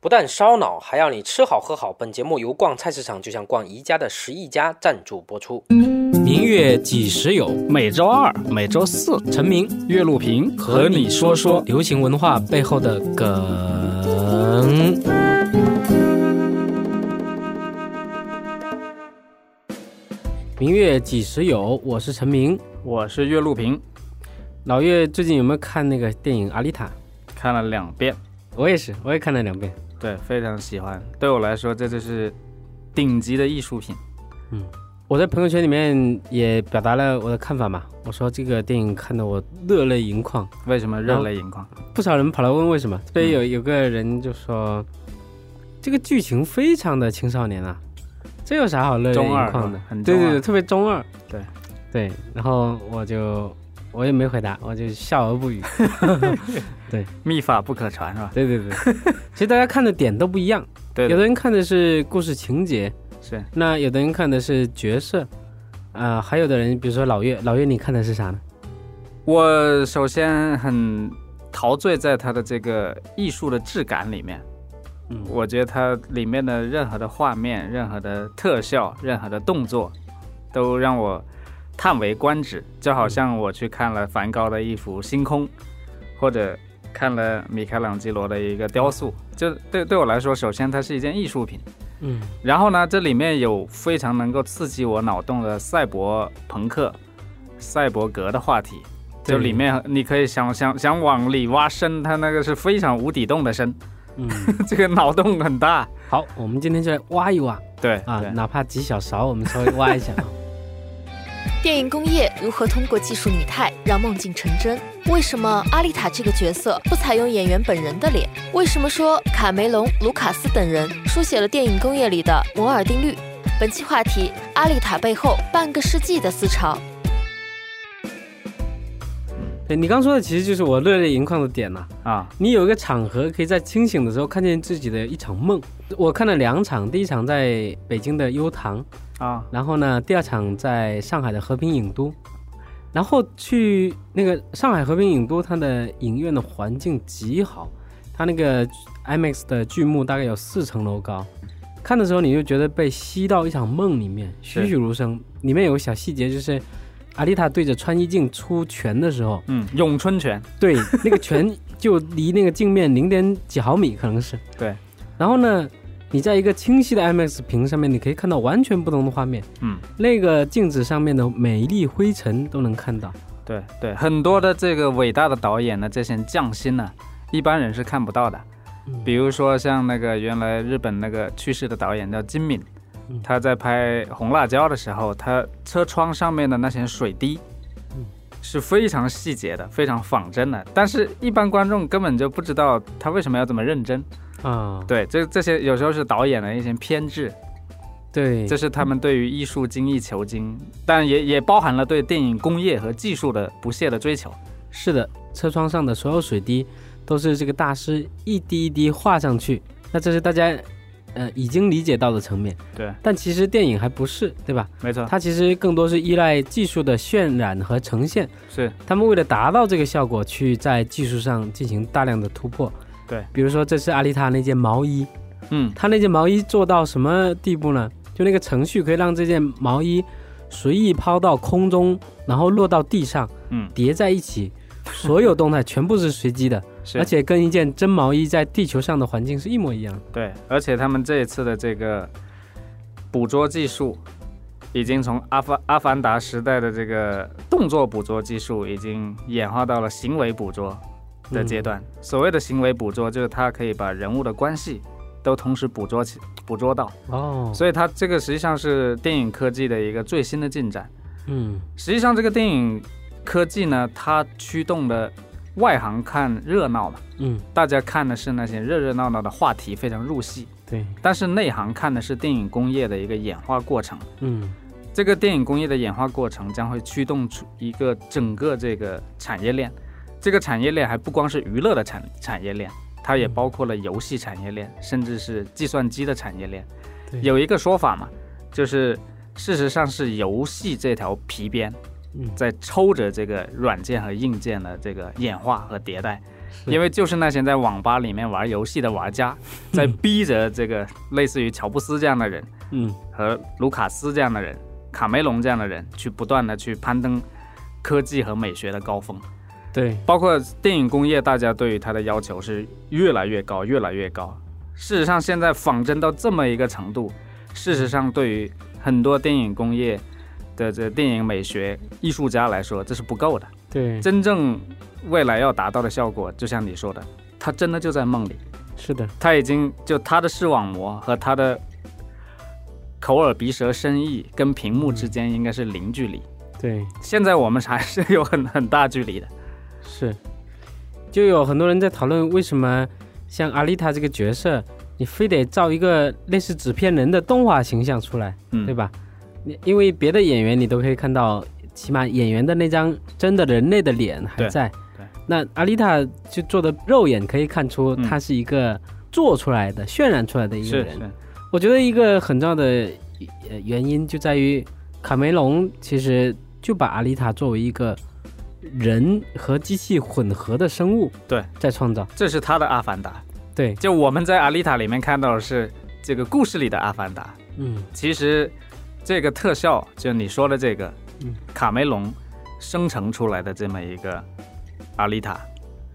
不但烧脑，还要你吃好喝好。本节目由逛菜市场就像逛宜家的十亿家赞助播出。明月几时有？每周二、每周四，陈明、岳路平和你说说流行文化背后的梗。明月几时有？我是陈明，我是岳路平。老岳最近有没有看那个电影《阿丽塔》？看了两遍。我也是，我也看了两遍。对，非常喜欢。对我来说，这就是顶级的艺术品。嗯，我在朋友圈里面也表达了我的看法嘛。我说这个电影看得我热泪盈眶。为什么热泪盈眶？不少人跑来问为什么。这边有有个人就说，这个剧情非常的青少年啊，这有啥好热泪盈眶的？很对对对，特别中二。对对，然后我就。我也没回答，我就笑而不语。对，秘法不可传是吧？对对对，其实大家看的点都不一样。对，有的人看的是故事情节，是。那有的人看的是角色，啊，还有的人，比如说老岳，老岳你看的是啥呢？我首先很陶醉在他的这个艺术的质感里面。嗯，我觉得它里面的任何的画面、任何的特效、任何的动作，都让我。叹为观止，就好像我去看了梵高的一幅星空，或者看了米开朗基罗的一个雕塑，就对对我来说，首先它是一件艺术品，嗯，然后呢，这里面有非常能够刺激我脑洞的赛博朋克、赛博格的话题，就里面你可以想想想往里挖深，它那个是非常无底洞的深，嗯，这个脑洞很大。好，我们今天就来挖一挖，对啊，哪怕几小勺，我们稍微挖一下啊。电影工业如何通过技术拟态让梦境成真？为什么阿丽塔这个角色不采用演员本人的脸？为什么说卡梅隆、卢卡斯等人书写了电影工业里的摩尔定律？本期话题：阿丽塔背后半个世纪的思潮。对你刚说的，其实就是我热泪盈眶的点呐！啊，你有一个场合可以在清醒的时候看见自己的一场梦。我看了两场，第一场在北京的优唐。啊，然后呢，第二场在上海的和平影都，然后去那个上海和平影都，它的影院的环境极好，它那个 IMAX 的剧目大概有四层楼高，看的时候你就觉得被吸到一场梦里面，栩栩如生。里面有个小细节，就是阿丽塔对着穿衣镜出拳的时候，嗯，咏春拳，对，那个拳就离那个镜面零点几毫米，可能是，对，然后呢？你在一个清晰的 IMAX 屏上面，你可以看到完全不同的画面。嗯，那个镜子上面的每一粒灰尘都能看到。对对，很多的这个伟大的导演的这些匠心呢，一般人是看不到的。比如说像那个原来日本那个去世的导演叫金敏，他在拍《红辣椒》的时候，他车窗上面的那些水滴，是非常细节的，非常仿真的。但是，一般观众根本就不知道他为什么要这么认真。啊，对，这这些有时候是导演的一些偏执，对，这是他们对于艺术精益求精，但也也包含了对电影工业和技术的不懈的追求。是的，车窗上的所有水滴都是这个大师一滴一滴画上去，那这是大家呃已经理解到的层面。对，但其实电影还不是，对吧？没错，它其实更多是依赖技术的渲染和呈现。是，他们为了达到这个效果，去在技术上进行大量的突破。对，比如说这次阿丽塔那件毛衣，嗯，他那件毛衣做到什么地步呢？就那个程序可以让这件毛衣随意抛到空中，然后落到地上，嗯，叠在一起，所有动态全部是随机的，而且跟一件真毛衣在地球上的环境是一模一样。对，而且他们这一次的这个捕捉技术，已经从阿凡阿凡达时代的这个动作捕捉技术，已经演化到了行为捕捉。的阶段，所谓的行为捕捉，就是它可以把人物的关系都同时捕捉起、捕捉到哦。所以它这个实际上是电影科技的一个最新的进展。嗯，实际上这个电影科技呢，它驱动的外行看热闹嘛，嗯，大家看的是那些热热闹闹的话题，非常入戏。对，但是内行看的是电影工业的一个演化过程。嗯，这个电影工业的演化过程将会驱动出一个整个这个产业链。这个产业链还不光是娱乐的产产业链，它也包括了游戏产业链，甚至是计算机的产业链。有一个说法嘛，就是事实上是游戏这条皮鞭，在抽着这个软件和硬件的这个演化和迭代。因为就是那些在网吧里面玩游戏的玩家，在逼着这个类似于乔布斯这样的人，嗯，和卢卡斯这样的人，卡梅隆这样的人，去不断的去攀登科技和美学的高峰。对，包括电影工业，大家对于它的要求是越来越高，越来越高。事实上，现在仿真到这么一个程度，事实上对于很多电影工业的这电影美学艺术家来说，这是不够的。对，真正未来要达到的效果，就像你说的，它真的就在梦里。是的，他已经就他的视网膜和他的口耳鼻舌身意跟屏幕之间应该是零距离。对，现在我们还是有很很大距离的。是，就有很多人在讨论为什么像阿丽塔这个角色，你非得造一个类似纸片人的动画形象出来，对吧？你因为别的演员你都可以看到，起码演员的那张真的人类的脸还在。对。那阿丽塔就做的肉眼可以看出，他是一个做出来的、渲染出来的一个人。我觉得一个很重要的原因就在于卡梅隆其实就把阿丽塔作为一个。人和机器混合的生物，对，在创造，这是他的阿凡达。对，就我们在阿丽塔里面看到的是这个故事里的阿凡达。嗯，其实这个特效，就你说的这个，嗯，卡梅隆生成出来的这么一个阿丽塔，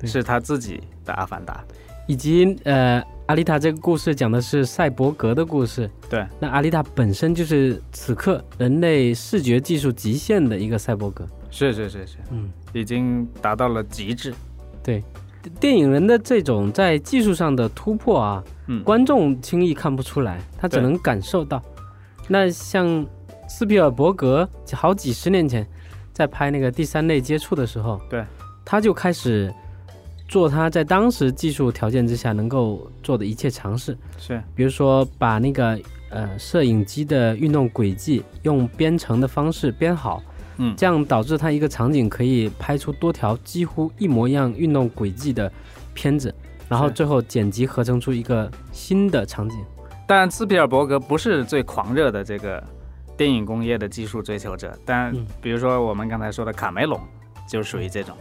是他自己的阿凡达。以及呃，阿丽塔这个故事讲的是赛博格的故事。对，那阿丽塔本身就是此刻人类视觉技术极限的一个赛博格。是是是是，嗯，已经达到了极致。对，电影人的这种在技术上的突破啊，嗯，观众轻易看不出来，他只能感受到。那像斯皮尔伯格好几十年前在拍那个第三类接触的时候，对，他就开始做他在当时技术条件之下能够做的一切尝试。是，比如说把那个呃摄影机的运动轨迹用编程的方式编好。嗯，这样导致它一个场景可以拍出多条几乎一模一样运动轨迹的片子，然后最后剪辑合成出一个新的场景。但斯皮尔伯格不是最狂热的这个电影工业的技术追求者，但比如说我们刚才说的卡梅隆就属于这种，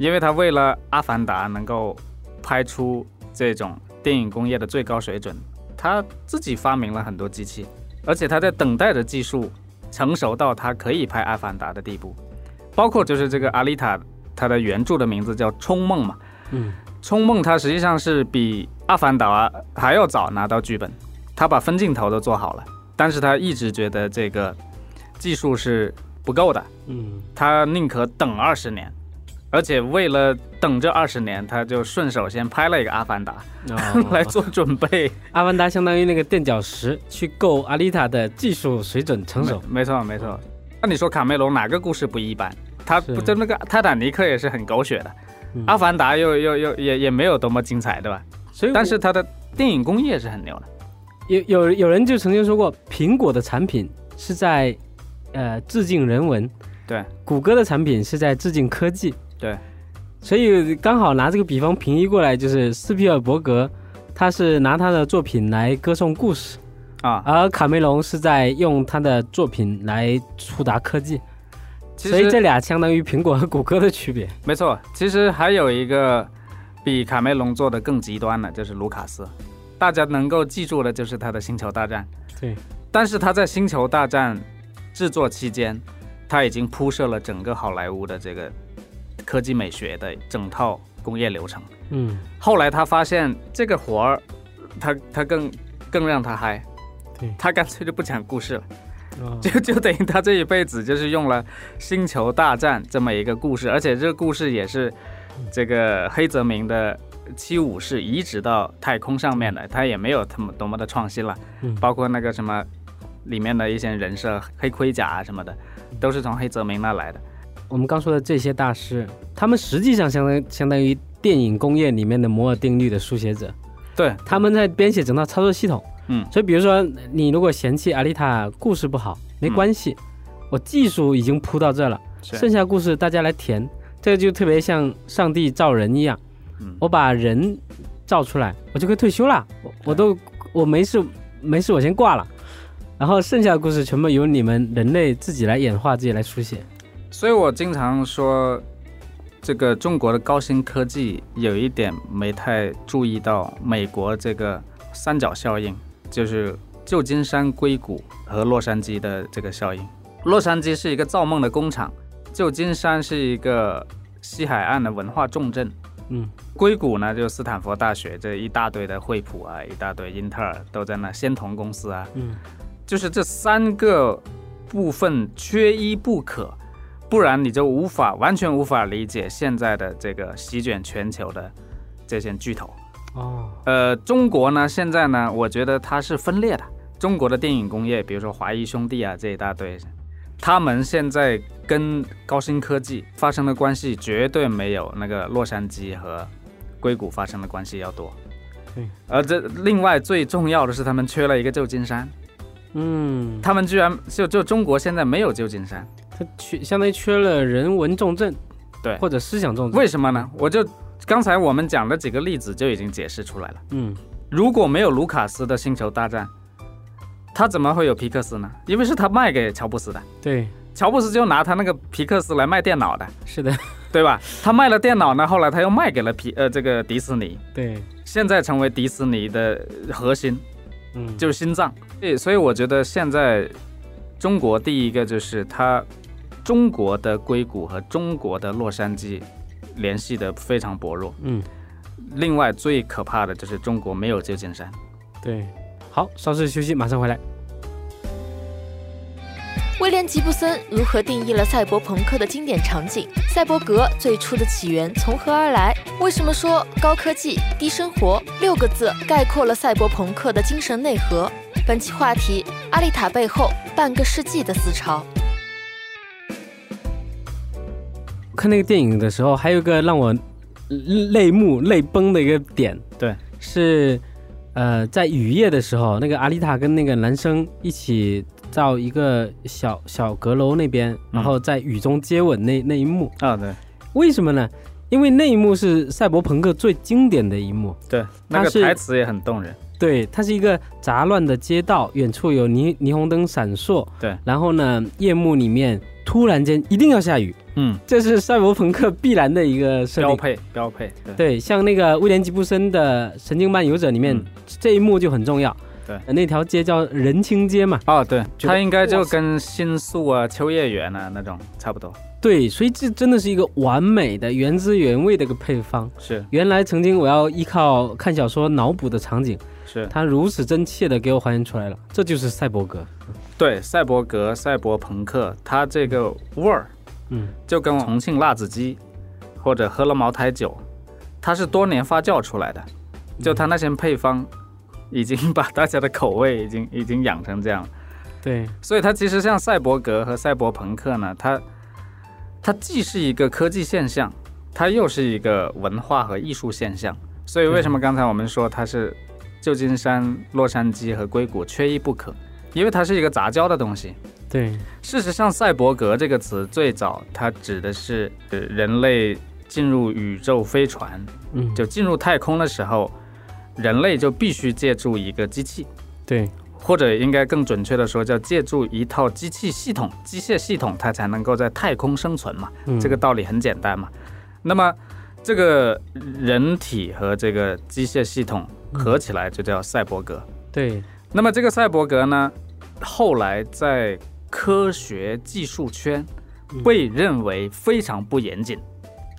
因为他为了《阿凡达》能够拍出这种电影工业的最高水准，他自己发明了很多机器，而且他在等待着技术。成熟到他可以拍《阿凡达》的地步，包括就是这个阿丽塔，它的原著的名字叫《冲梦》嘛。嗯，《冲梦》它实际上是比《阿凡达》还要早拿到剧本，他把分镜头都做好了，但是他一直觉得这个技术是不够的。嗯，他宁可等二十年。而且为了等这二十年，他就顺手先拍了一个《阿凡达》来做准备。《阿凡达》相当于那个垫脚石，去够阿丽塔的技术水准成熟。没错，没错。那你说卡梅隆哪个故事不一般？他不就那个《泰坦尼克》也是很狗血的，《阿凡达》又又又也也没有多么精彩，对吧？所以，但是他的电影工业是很牛的。有有有人就曾经说过，苹果的产品是在呃致敬人文，对；谷歌的产品是在致敬科技。对，所以刚好拿这个比方平移过来，就是斯皮尔伯格，他是拿他的作品来歌颂故事啊，而卡梅隆是在用他的作品来触达科技，所以这俩相当于苹果和谷歌的区别。没错，其实还有一个比卡梅隆做的更极端的，就是卢卡斯，大家能够记住的就是他的《星球大战》。对，但是他在《星球大战》制作期间，他已经铺设了整个好莱坞的这个。科技美学的整套工业流程，嗯，后来他发现这个活儿，他他更更让他嗨，对，他干脆就不讲故事了，就就等于他这一辈子就是用了《星球大战》这么一个故事，而且这个故事也是这个黑泽明的七武士移植到太空上面的，他也没有他们多么的创新了，嗯，包括那个什么里面的一些人设、黑盔甲啊什么的，都是从黑泽明那来的。我们刚说的这些大师，他们实际上相当相当于电影工业里面的摩尔定律的书写者，对，他们在编写整套操作系统。嗯，所以比如说你如果嫌弃阿丽塔故事不好，没关系，我技术已经铺到这了，剩下故事大家来填。这个就特别像上帝造人一样，我把人造出来，我就可以退休了，我我都我没事没事，我先挂了，然后剩下的故事全部由你们人类自己来演化，自己来书写。所以我经常说，这个中国的高新科技有一点没太注意到，美国这个三角效应，就是旧金山、硅谷和洛杉矶的这个效应。洛杉矶是一个造梦的工厂，旧金山是一个西海岸的文化重镇，嗯，硅谷呢就斯坦福大学这一大堆的惠普啊，一大堆英特尔都在那，仙童公司啊，嗯，就是这三个部分缺一不可。不然你就无法完全无法理解现在的这个席卷全球的这些巨头哦。呃，中国呢，现在呢，我觉得它是分裂的。中国的电影工业，比如说华谊兄弟啊这一大堆，他们现在跟高新科技发生的关系绝对没有那个洛杉矶和硅谷发生的关系要多。对。而这另外最重要的是，他们缺了一个旧金山。嗯。他们居然就就中国现在没有旧金山。缺相当于缺了人文重镇，对，或者思想重镇。为什么呢？我就刚才我们讲的几个例子就已经解释出来了。嗯，如果没有卢卡斯的星球大战，他怎么会有皮克斯呢？因为是他卖给乔布斯的。对，乔布斯就拿他那个皮克斯来卖电脑的。是的，对吧？他卖了电脑呢，后来他又卖给了皮呃这个迪士尼。对，现在成为迪士尼的核心，嗯，就是心脏。对，所以我觉得现在中国第一个就是他。中国的硅谷和中国的洛杉矶联系的非常薄弱。嗯，另外最可怕的就是中国没有旧金山。对，好，稍事休息，马上回来。威廉·吉布森如何定义了赛博朋克的经典场景？赛博格最初的起源从何而来？为什么说高科技、低生活六个字概括了赛博朋克的精神内核？本期话题：阿丽塔背后半个世纪的思潮。看那个电影的时候，还有一个让我泪目、泪崩的一个点，对，是呃，在雨夜的时候，那个阿丽塔跟那个男生一起到一个小小阁楼那边，然后在雨中接吻那那一幕。啊，对，为什么呢？因为那一幕是赛博朋克最经典的一幕，对，那个台词也很动人，对，它是一个杂乱的街道，远处有霓霓虹灯闪烁，对，然后呢，夜幕里面突然间一定要下雨。嗯，这是赛博朋克必然的一个标配，标配。对，像那个威廉吉布森的《神经漫游者》里面这一幕就很重要。对，那条街叫人青街嘛。哦，对，它应该就跟新宿啊、秋叶原啊那种差不多。对，所以这真的是一个完美的原汁原味的一个配方。是，原来曾经我要依靠看小说脑补的场景，是他如此真切的给我还原出来了。这就是赛博格。对，赛博格、赛博朋克，它这个味儿。嗯，就跟重庆辣子鸡，或者喝了茅台酒，它是多年发酵出来的，就它那些配方，已经把大家的口味已经 已经养成这样。对，所以它其实像赛博格和赛博朋克呢，它它既是一个科技现象，它又是一个文化和艺术现象。所以为什么刚才我们说它是旧金山、洛杉矶和硅谷缺一不可？因为它是一个杂交的东西。对，事实上，赛博格这个词最早它指的是人类进入宇宙飞船，嗯，就进入太空的时候，人类就必须借助一个机器，对，或者应该更准确的说，叫借助一套机器系统、机械系统，它才能够在太空生存嘛。这个道理很简单嘛。那么，这个人体和这个机械系统合起来就叫赛博格。对。那么这个赛博格呢，后来在科学技术圈被认为非常不严谨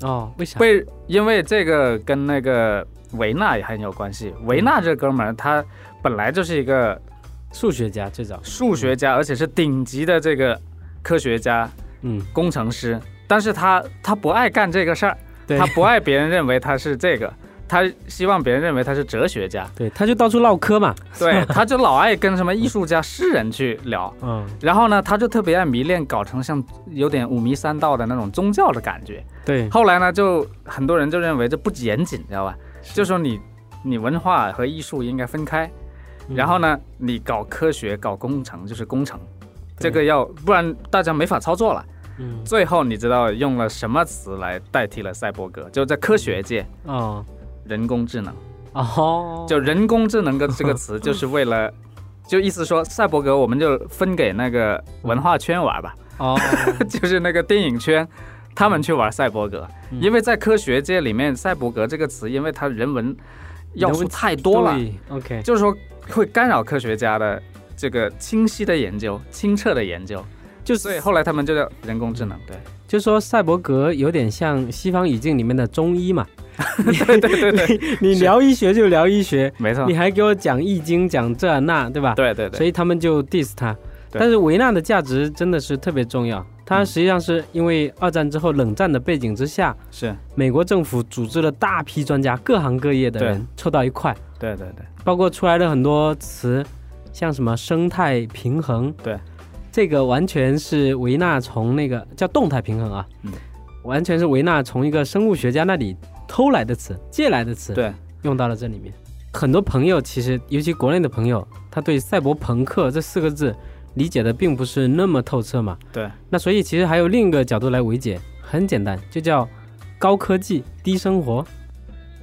哦，为啥？被因为这个跟那个维纳也很有关系。维纳这哥们儿他本来就是一个数学家，最早。数学家，而且是顶级的这个科学家，嗯，工程师。但是他他不爱干这个事儿，他不爱别人认为他是这个。他希望别人认为他是哲学家，对，他就到处唠嗑嘛，对，他就老爱跟什么艺术家、诗人去聊，嗯，然后呢，他就特别爱迷恋，搞成像有点五迷三道的那种宗教的感觉，对。后来呢，就很多人就认为这不严谨，知道吧？就说你你文化和艺术应该分开，然后呢，你搞科学、搞工程就是工程，这个要不然大家没法操作了。嗯。最后你知道用了什么词来代替了赛博格？就在科学界哦。人工智能，哦，就人工智能的这个词，就是为了，就意思说赛博格，我们就分给那个文化圈玩吧，哦，就是那个电影圈，他们去玩赛博格，因为在科学界里面，赛博格这个词，因为它人文要素太多了，OK，就是说会干扰科学家的这个清晰的研究、清澈的研究，就所以后来他们就叫人工智能，对，就是说赛博格有点像西方语境里面的中医嘛，对对对，你聊医学就聊医学，没错，你还给我讲易经讲这那，对吧？对对对，所以他们就 diss 他。但是维纳的价值真的是特别重要，它实际上是因为二战之后冷战的背景之下，是。美国政府组织了大批专家，各行各业的人凑到一块，对对对，包括出来的很多词，像什么生态平衡，对，这个完全是维纳从那个叫动态平衡啊，嗯，完全是维纳从一个生物学家那里偷来的词，借来的词，对，用到了这里面。很多朋友其实，尤其国内的朋友，他对赛博朋克这四个字。理解的并不是那么透彻嘛？对。那所以其实还有另一个角度来理解，很简单，就叫高科技低生活。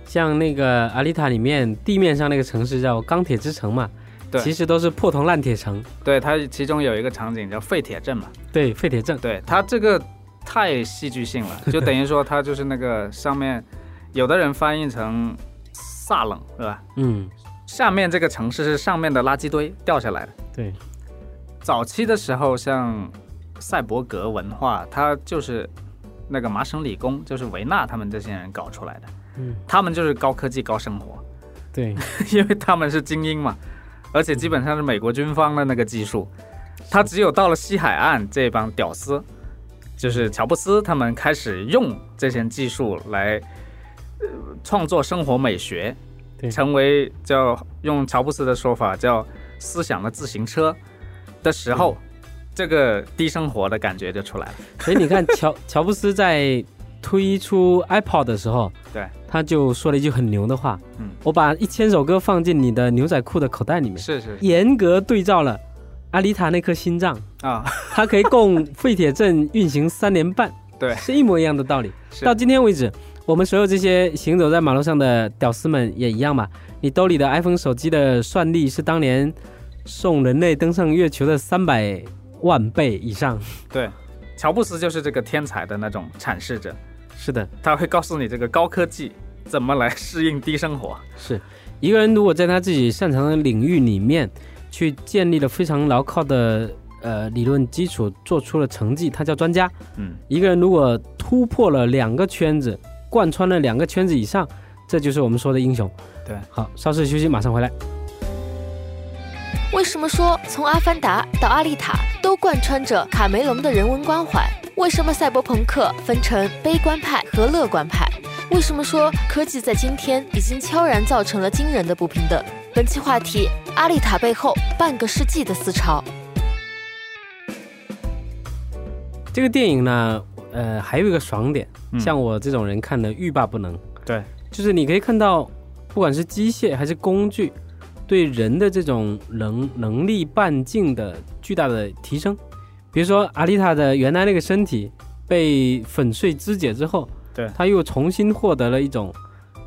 像那个阿丽塔里面地面上那个城市叫钢铁之城嘛，对，其实都是破铜烂铁城。对，它其中有一个场景叫废铁镇嘛。对，废铁镇。对，它这个太戏剧性了，就等于说它就是那个上面，有的人翻译成萨冷，是吧？嗯。下面这个城市是上面的垃圾堆掉下来的。对。早期的时候，像赛博格文化，它就是那个麻省理工，就是维纳他们这些人搞出来的。嗯，他们就是高科技、高生活。对，因为他们是精英嘛，而且基本上是美国军方的那个技术。他只有到了西海岸这帮屌丝，就是乔布斯他们开始用这些技术来创作生活美学，成为叫用乔布斯的说法叫思想的自行车。的时候，这个低生活的感觉就出来了。所以你看，乔乔布斯在推出 iPod 的时候，对，他就说了一句很牛的话：“嗯，我把一千首歌放进你的牛仔裤的口袋里面。”是是，严格对照了阿丽塔那颗心脏啊，它可以供废铁镇运行三年半。对，是一模一样的道理。到今天为止，我们所有这些行走在马路上的屌丝们也一样嘛。你兜里的 iPhone 手机的算力是当年。送人类登上月球的三百万倍以上。对，乔布斯就是这个天才的那种阐释者。是的，他会告诉你这个高科技怎么来适应低生活。是一个人如果在他自己擅长的领域里面去建立了非常牢靠的呃理论基础，做出了成绩，他叫专家。嗯，一个人如果突破了两个圈子，贯穿了两个圈子以上，这就是我们说的英雄。对，好，稍事休息，马上回来。为什么说从《阿凡达》到《阿丽塔》都贯穿着卡梅隆的人文关怀？为什么赛博朋克分成悲观派和乐观派？为什么说科技在今天已经悄然造成了惊人的不平等？本期话题：《阿丽塔》背后半个世纪的思潮。这个电影呢，呃，还有一个爽点，像我这种人看的欲罢不能。对，就是你可以看到，不管是机械还是工具。对。人的这种能能力半径的巨大的提升，比如说阿丽塔的原来那个身体被粉碎肢解之后，对，他又重新获得了一种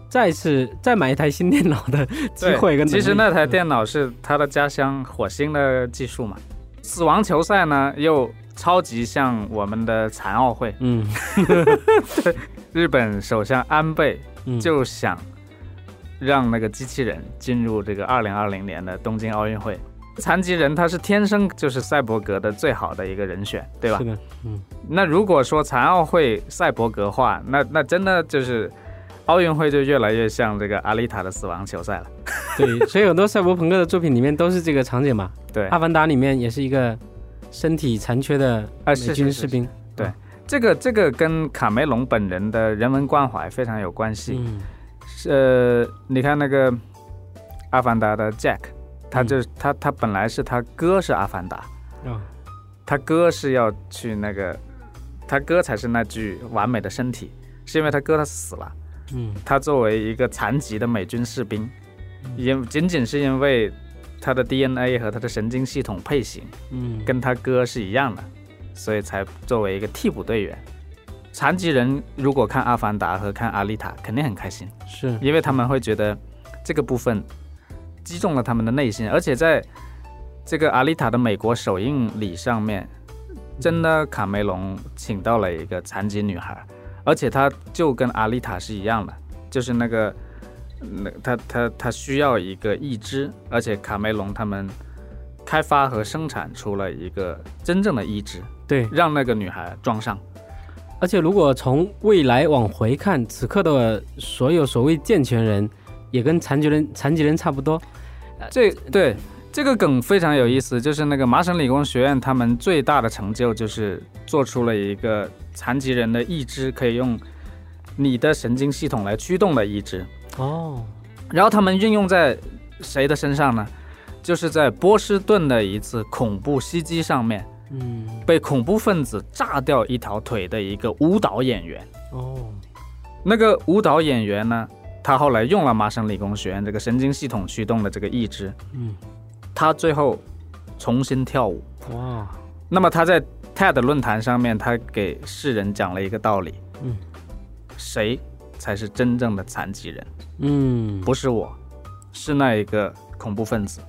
再次再买一台新电脑的机会跟。其实那台电脑是他的家乡火星的技术嘛。死亡球赛呢，又超级像我们的残奥会。嗯，日本首相安倍就想。让那个机器人进入这个二零二零年的东京奥运会，残疾人他是天生就是赛博格的最好的一个人选，对吧？是的，嗯。那如果说残奥会赛博格化，那那真的就是奥运会就越来越像这个阿丽塔的死亡球赛了。对，所以很多赛博朋克的作品里面都是这个场景嘛。对，阿凡达里面也是一个身体残缺的美军士兵。对，这个这个跟卡梅隆本人的人文关怀非常有关系。嗯。呃，你看那个《阿凡达》的 Jack，他就他他本来是他哥是阿凡达，嗯，他哥是要去那个，他哥才是那具完美的身体，是因为他哥他死了，嗯，他作为一个残疾的美军士兵，因仅仅是因为他的 DNA 和他的神经系统配型，嗯，跟他哥是一样的，所以才作为一个替补队员。残疾人如果看《阿凡达》和看《阿丽塔》，肯定很开心，是。因为他们会觉得这个部分击中了他们的内心，而且在这个《阿丽塔》的美国首映礼上面，真的卡梅隆请到了一个残疾女孩，而且她就跟阿丽塔是一样的，就是那个那她她她需要一个义肢，而且卡梅隆他们开发和生产出了一个真正的义肢，对，让那个女孩装上。而且如果从未来往回看，此刻的所有所谓健全人，也跟残疾人残疾人差不多。这对这个梗非常有意思，就是那个麻省理工学院，他们最大的成就就是做出了一个残疾人的义肢，可以用你的神经系统来驱动的义肢。哦，然后他们运用在谁的身上呢？就是在波士顿的一次恐怖袭击上面，嗯，被恐怖分子炸掉一条腿的一个舞蹈演员。哦，那个舞蹈演员呢？他后来用了麻省理工学院这个神经系统驱动的这个义肢，嗯，他最后重新跳舞哇。那么他在 TED 论坛上面，他给世人讲了一个道理，嗯，谁才是真正的残疾人？嗯，不是我，是那一个恐怖分子。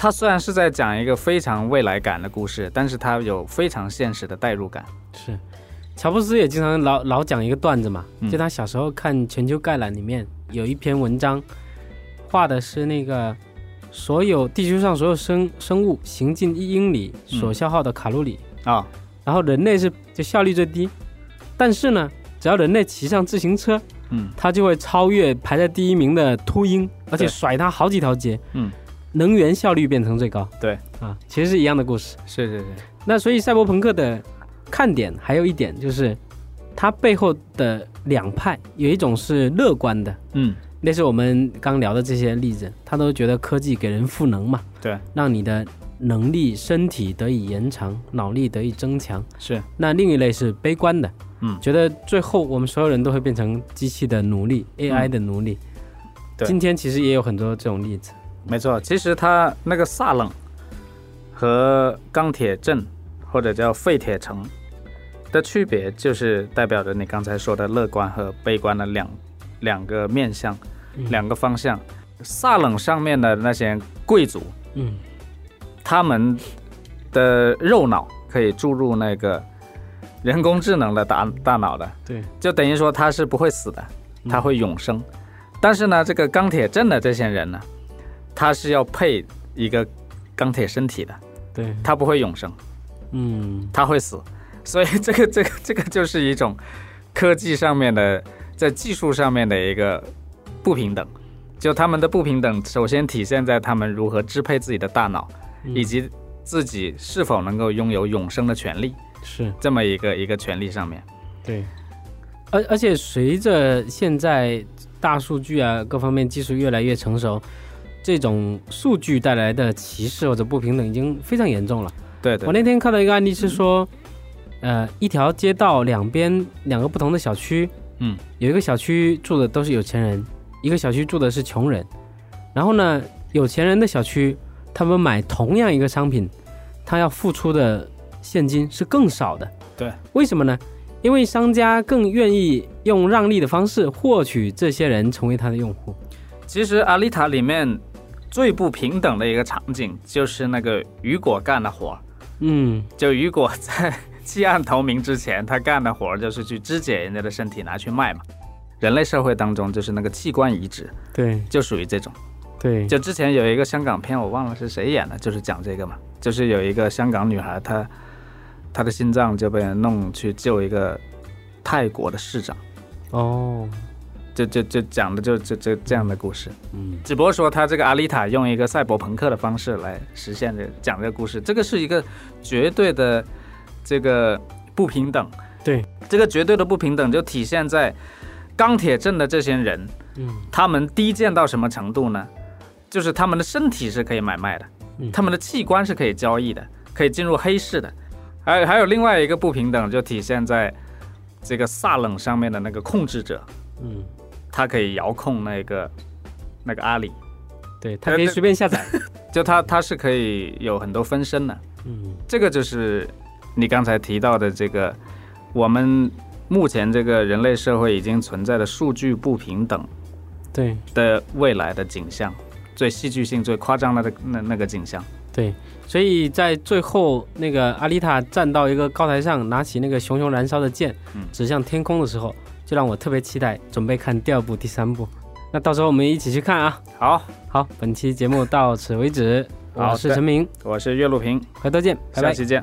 他虽然是在讲一个非常未来感的故事，但是他有非常现实的代入感。是，乔布斯也经常老老讲一个段子嘛，就他小时候看《全球概览》里面。有一篇文章，画的是那个所有地球上所有生生物行进一英里所消耗的卡路里。啊，然后人类是就效率最低，但是呢，只要人类骑上自行车，嗯，他就会超越排在第一名的秃鹰，而且甩他好几条街，嗯，能源效率变成最高，对啊，其实是一样的故事，是是是。那所以赛博朋克的看点还有一点就是。它背后的两派，有一种是乐观的，嗯，那是我们刚聊的这些例子，他都觉得科技给人赋能嘛，对，让你的能力、身体得以延长，脑力得以增强，是。那另一类是悲观的，嗯，觉得最后我们所有人都会变成机器的奴隶，AI 的奴隶。对，今天其实也有很多这种例子。没错，其实它那个萨冷和钢铁镇，或者叫废铁城。的区别就是代表着你刚才说的乐观和悲观的两两个面向，两个方向。萨冷上面的那些贵族，嗯，他们的肉脑可以注入那个人工智能的大大脑的，对，就等于说他是不会死的，他会永生。但是呢，这个钢铁镇的这些人呢，他是要配一个钢铁身体的，对，他不会永生，嗯，他会死。所以这个这个这个就是一种科技上面的，在技术上面的一个不平等。就他们的不平等，首先体现在他们如何支配自己的大脑，以及自己是否能够拥有永生的权利，是这么一个一个权利上面。对，而而且随着现在大数据啊各方面技术越来越成熟，这种数据带来的歧视或者不平等已经非常严重了。对，对我那天看到一个案例是说。呃，一条街道两边两个不同的小区，嗯，有一个小区住的都是有钱人，一个小区住的是穷人。然后呢，有钱人的小区，他们买同样一个商品，他要付出的现金是更少的。对，为什么呢？因为商家更愿意用让利的方式获取这些人成为他的用户。其实阿丽塔里面最不平等的一个场景就是那个雨果干的活嗯，就雨果在。弃暗投明之前，他干的活就是去肢解人家的身体拿去卖嘛。人类社会当中，就是那个器官移植，对，就属于这种。对，就之前有一个香港片，我忘了是谁演的，就是讲这个嘛，就是有一个香港女孩，她她的心脏就被人弄去救一个泰国的市长。哦，就就就讲的就就就这样的故事。嗯，只不过说他这个阿丽塔用一个赛博朋克的方式来实现这讲这个故事，这个是一个绝对的。这个不平等，对这个绝对的不平等，就体现在钢铁镇的这些人，嗯，他们低贱到什么程度呢？就是他们的身体是可以买卖的，他们的器官是可以交易的，可以进入黑市的。还还有另外一个不平等，就体现在这个萨冷上面的那个控制者，嗯，他可以遥控那个那个阿里，对它可以随便下载，就它它是可以有很多分身的，嗯，这个就是。你刚才提到的这个，我们目前这个人类社会已经存在的数据不平等，对。的未来的景象，最戏剧性、最夸张的那那个景象。对，所以在最后那个阿丽塔站到一个高台上，拿起那个熊熊燃烧的剑，指向天空的时候，就让我特别期待，准备看第二部、第三部。那到时候我们一起去看啊！好好，本期节目到此为止。我是陈明，我是岳路平，回头见，拜拜，下期见。